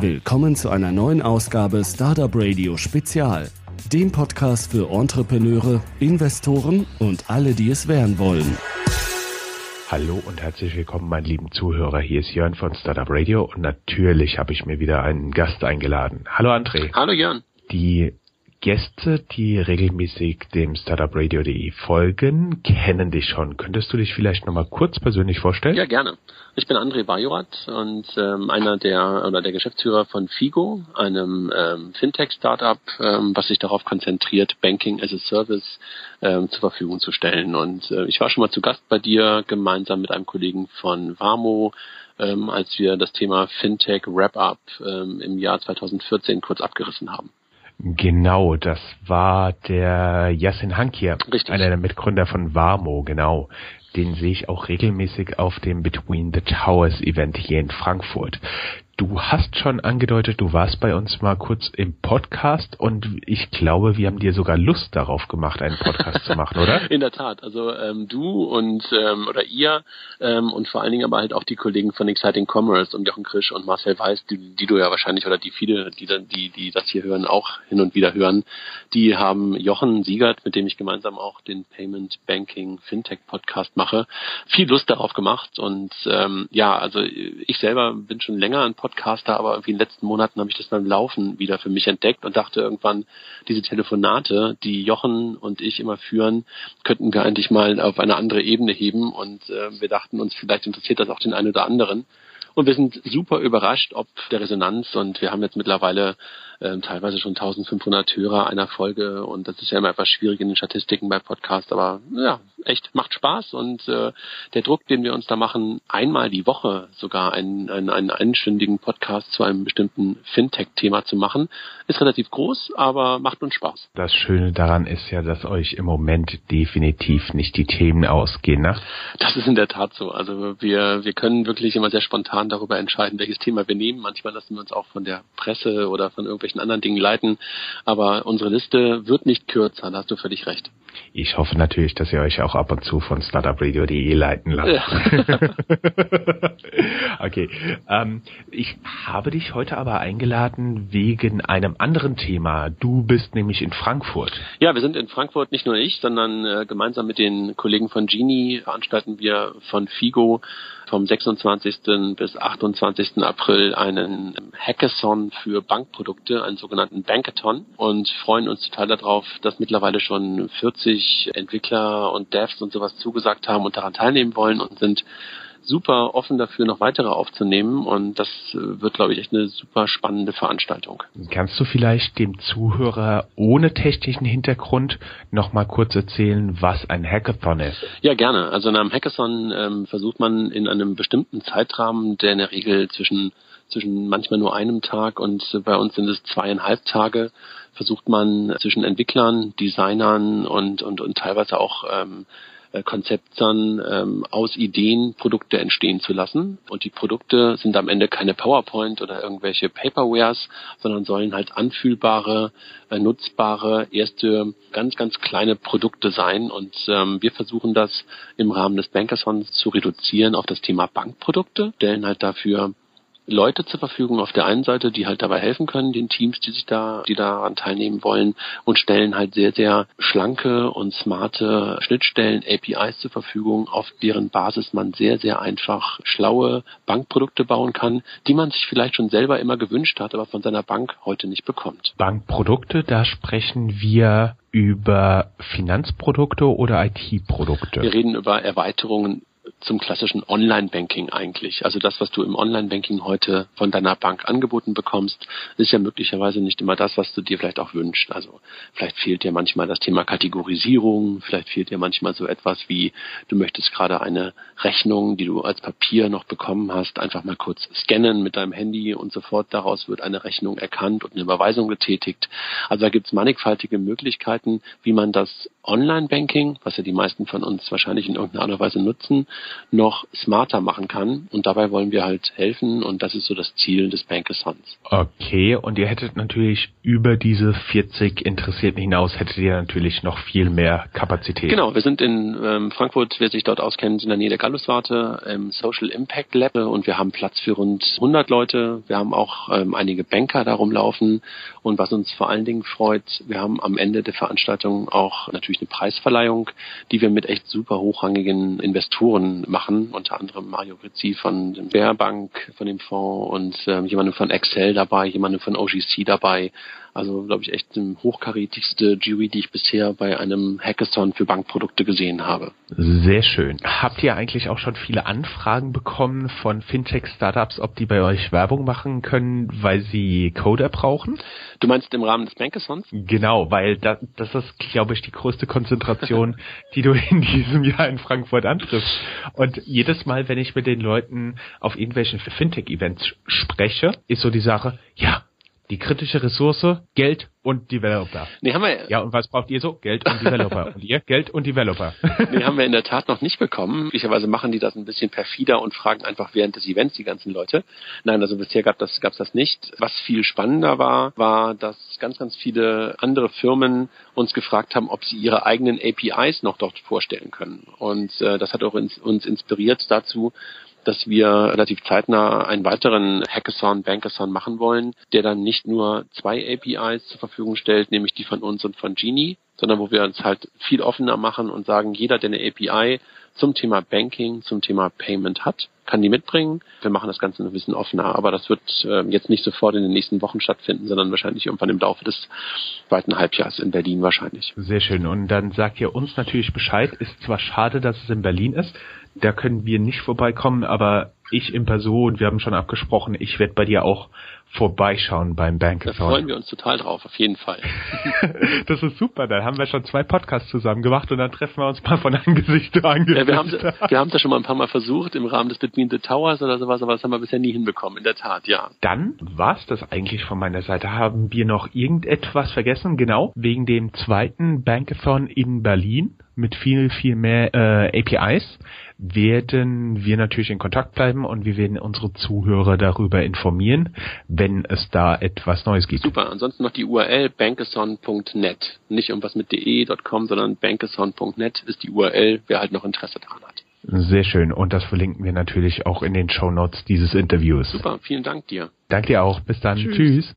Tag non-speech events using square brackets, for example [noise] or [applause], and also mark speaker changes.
Speaker 1: Willkommen zu einer neuen Ausgabe Startup Radio Spezial, dem Podcast für Entrepreneure, Investoren und alle, die es werden wollen.
Speaker 2: Hallo und herzlich willkommen, meine lieben Zuhörer. Hier ist Jörn von Startup Radio und natürlich habe ich mir wieder einen Gast eingeladen. Hallo André.
Speaker 3: Hallo Jörn.
Speaker 2: Die Gäste, die regelmäßig dem Startupradio.de folgen, kennen dich schon. Könntest du dich vielleicht nochmal kurz persönlich vorstellen?
Speaker 3: Ja, gerne. Ich bin André Bajorat und ähm, einer der oder der Geschäftsführer von Figo, einem ähm, Fintech-Startup, ähm, was sich darauf konzentriert, Banking as a Service ähm, zur Verfügung zu stellen. Und äh, ich war schon mal zu Gast bei dir gemeinsam mit einem Kollegen von Vamo, ähm, als wir das Thema Fintech Wrap-Up ähm, im Jahr 2014 kurz abgerissen haben.
Speaker 2: Genau, das war der Yassin Hankier,
Speaker 3: Richtig.
Speaker 2: einer der Mitgründer von Warmo, genau. Den sehe ich auch regelmäßig auf dem Between the Towers Event hier in Frankfurt. Du hast schon angedeutet, du warst bei uns mal kurz im Podcast und ich glaube, wir haben dir sogar Lust darauf gemacht, einen Podcast zu machen, oder? [laughs]
Speaker 3: In der Tat. Also ähm, du und ähm, oder ihr ähm, und vor allen Dingen aber halt auch die Kollegen von Exciting Commerce und Jochen Krisch und Marcel Weiß, die, die du ja wahrscheinlich oder die viele, die, die, die das hier hören, auch hin und wieder hören, die haben Jochen Siegert, mit dem ich gemeinsam auch den Payment Banking Fintech Podcast mache, viel Lust darauf gemacht. Und ähm, ja, also ich selber bin schon länger ein Podcaster, aber irgendwie in den letzten Monaten habe ich das beim Laufen wieder für mich entdeckt und dachte irgendwann, diese Telefonate, die Jochen und ich immer führen, könnten wir eigentlich mal auf eine andere Ebene heben und äh, wir dachten uns, vielleicht interessiert das auch den einen oder anderen. Und wir sind super überrascht, ob der Resonanz und wir haben jetzt mittlerweile äh, teilweise schon 1500 Hörer einer Folge und das ist ja immer etwas schwierig in den Statistiken bei Podcasts, aber ja, echt macht Spaß und äh, der Druck, den wir uns da machen, einmal die Woche sogar einen, einen, einen einstündigen Podcast zu einem bestimmten Fintech-Thema zu machen, ist relativ groß, aber macht uns Spaß.
Speaker 2: Das Schöne daran ist ja, dass euch im Moment definitiv nicht die Themen ausgehen, ne?
Speaker 3: Das ist in der Tat so. Also wir, wir können wirklich immer sehr spontan darüber entscheiden, welches Thema wir nehmen. Manchmal lassen wir uns auch von der Presse oder von irgendwelchen anderen Dingen leiten. Aber unsere Liste wird nicht kürzer, da hast du völlig recht.
Speaker 2: Ich hoffe natürlich, dass ihr euch auch ab und zu von startupradio.de leiten lasst.
Speaker 3: Ja. [laughs]
Speaker 2: okay. Ähm, ich habe dich heute aber eingeladen wegen einem anderen Thema. Du bist nämlich in Frankfurt.
Speaker 3: Ja, wir sind in Frankfurt, nicht nur ich, sondern äh, gemeinsam mit den Kollegen von Genie veranstalten wir von Figo vom 26. bis 28. April einen Hackathon für Bankprodukte, einen sogenannten Bankathon und freuen uns total darauf, dass mittlerweile schon 40 Entwickler und Devs und sowas zugesagt haben und daran teilnehmen wollen und sind super offen dafür, noch weitere aufzunehmen und das äh, wird, glaube ich, echt eine super spannende Veranstaltung.
Speaker 2: Kannst du vielleicht dem Zuhörer ohne technischen Hintergrund noch mal kurz erzählen, was ein Hackathon ist?
Speaker 3: Ja, gerne. Also in einem Hackathon ähm, versucht man in einem bestimmten Zeitrahmen, der in der Regel zwischen zwischen manchmal nur einem Tag und bei uns sind es zweieinhalb Tage, versucht man zwischen Entwicklern, Designern und und und teilweise auch ähm, äh, Konzeptern ähm, aus Ideen Produkte entstehen zu lassen. Und die Produkte sind am Ende keine PowerPoint oder irgendwelche Paperwares, sondern sollen halt anfühlbare, äh, nutzbare, erste ganz, ganz kleine Produkte sein. Und ähm, wir versuchen das im Rahmen des Bankersons zu reduzieren auf das Thema Bankprodukte, stellen halt dafür Leute zur Verfügung auf der einen Seite, die halt dabei helfen können, den Teams, die sich da, die daran teilnehmen wollen und stellen halt sehr, sehr schlanke und smarte Schnittstellen, APIs zur Verfügung, auf deren Basis man sehr, sehr einfach schlaue Bankprodukte bauen kann, die man sich vielleicht schon selber immer gewünscht hat, aber von seiner Bank heute nicht bekommt.
Speaker 2: Bankprodukte, da sprechen wir über Finanzprodukte oder IT-Produkte?
Speaker 3: Wir reden über Erweiterungen zum klassischen Online-Banking eigentlich. Also das, was du im Online-Banking heute von deiner Bank angeboten bekommst, ist ja möglicherweise nicht immer das, was du dir vielleicht auch wünschst. Also vielleicht fehlt dir manchmal das Thema Kategorisierung, vielleicht fehlt dir manchmal so etwas wie, du möchtest gerade eine Rechnung, die du als Papier noch bekommen hast, einfach mal kurz scannen mit deinem Handy und sofort daraus wird eine Rechnung erkannt und eine Überweisung getätigt. Also da gibt es mannigfaltige Möglichkeiten, wie man das Online-Banking, was ja die meisten von uns wahrscheinlich in irgendeiner Art und Weise nutzen, noch smarter machen kann. Und dabei wollen wir halt helfen und das ist so das Ziel des Bankathons.
Speaker 2: Okay, und ihr hättet natürlich über diese 40 Interessierten hinaus, hättet ihr natürlich noch viel mehr Kapazität.
Speaker 3: Genau, wir sind in ähm, Frankfurt, wer sich dort auskennt, in der Nähe der Galluswarte, im Social Impact Lab und wir haben Platz für rund 100 Leute. Wir haben auch ähm, einige Banker darum laufen und was uns vor allen Dingen freut, wir haben am Ende der Veranstaltung auch natürlich eine Preisverleihung, die wir mit echt super hochrangigen Investoren machen, unter anderem Mario Rizzi von der Bearbank, von dem Fonds und ähm, jemandem von Excel dabei, jemandem von OGC dabei. Also, glaube ich, echt die hochkarätigste Jury, die ich bisher bei einem Hackathon für Bankprodukte gesehen habe.
Speaker 2: Sehr schön. Habt ihr eigentlich auch schon viele Anfragen bekommen von Fintech-Startups, ob die bei euch Werbung machen können, weil sie Coder brauchen?
Speaker 3: Du meinst im Rahmen des Bankathons?
Speaker 2: Genau, weil das, das ist, glaube ich, die größte Konzentration, [laughs] die du in diesem Jahr in Frankfurt antriffst. Und jedes Mal, wenn ich mit den Leuten auf irgendwelchen Fintech-Events spreche, ist so die Sache, ja, die kritische Ressource, Geld und Developer.
Speaker 3: Nee, haben wir.
Speaker 2: Ja, und was braucht ihr so? Geld und Developer. [laughs] und ihr? Geld und Developer.
Speaker 3: nee, haben wir in der Tat noch nicht bekommen. Möglicherweise machen die das ein bisschen perfider und fragen einfach während des Events die ganzen Leute. Nein, also bisher gab das, gab's das nicht. Was viel spannender war, war, dass ganz, ganz viele andere Firmen uns gefragt haben, ob sie ihre eigenen APIs noch dort vorstellen können. Und äh, das hat auch ins, uns inspiriert dazu, dass wir relativ zeitnah einen weiteren Hackathon, Bankathon machen wollen, der dann nicht nur zwei APIs zur Verfügung stellt, nämlich die von uns und von Genie, sondern wo wir uns halt viel offener machen und sagen, jeder, der eine API zum Thema Banking, zum Thema Payment hat, kann die mitbringen. Wir machen das Ganze ein bisschen offener, aber das wird äh, jetzt nicht sofort in den nächsten Wochen stattfinden, sondern wahrscheinlich irgendwann im Laufe des zweiten Halbjahres in Berlin wahrscheinlich.
Speaker 2: Sehr schön. Und dann sagt ihr uns natürlich Bescheid. Ist zwar schade, dass es in Berlin ist, da können wir nicht vorbeikommen, aber ich in Person, wir haben schon abgesprochen, ich werde bei dir auch vorbeischauen beim Bankathon.
Speaker 3: Da freuen wir uns total drauf, auf jeden Fall. [laughs]
Speaker 2: das ist super, dann haben wir schon zwei Podcasts zusammen gemacht und dann treffen wir uns mal von Angesicht zu Angesicht.
Speaker 3: Ja, wir haben wir haben das schon mal ein paar Mal versucht im Rahmen des Between the Towers oder sowas, aber das haben wir bisher nie hinbekommen, in der Tat, ja.
Speaker 2: Dann war's das eigentlich von meiner Seite. Haben wir noch irgendetwas vergessen? Genau, wegen dem zweiten Bankathon in Berlin mit viel, viel mehr äh, APIs werden wir natürlich in Kontakt bleiben und wir werden unsere Zuhörer darüber informieren, wenn es da etwas Neues gibt.
Speaker 3: Super. Ansonsten noch die URL bankathon.net. Nicht irgendwas mit de.com, sondern bankathon.net ist die URL, wer halt noch Interesse daran hat.
Speaker 2: Sehr schön. Und das verlinken wir natürlich auch in den Show Notes dieses Interviews.
Speaker 3: Super. Vielen Dank dir.
Speaker 2: Danke dir auch. Bis dann. Tschüss. Tschüss.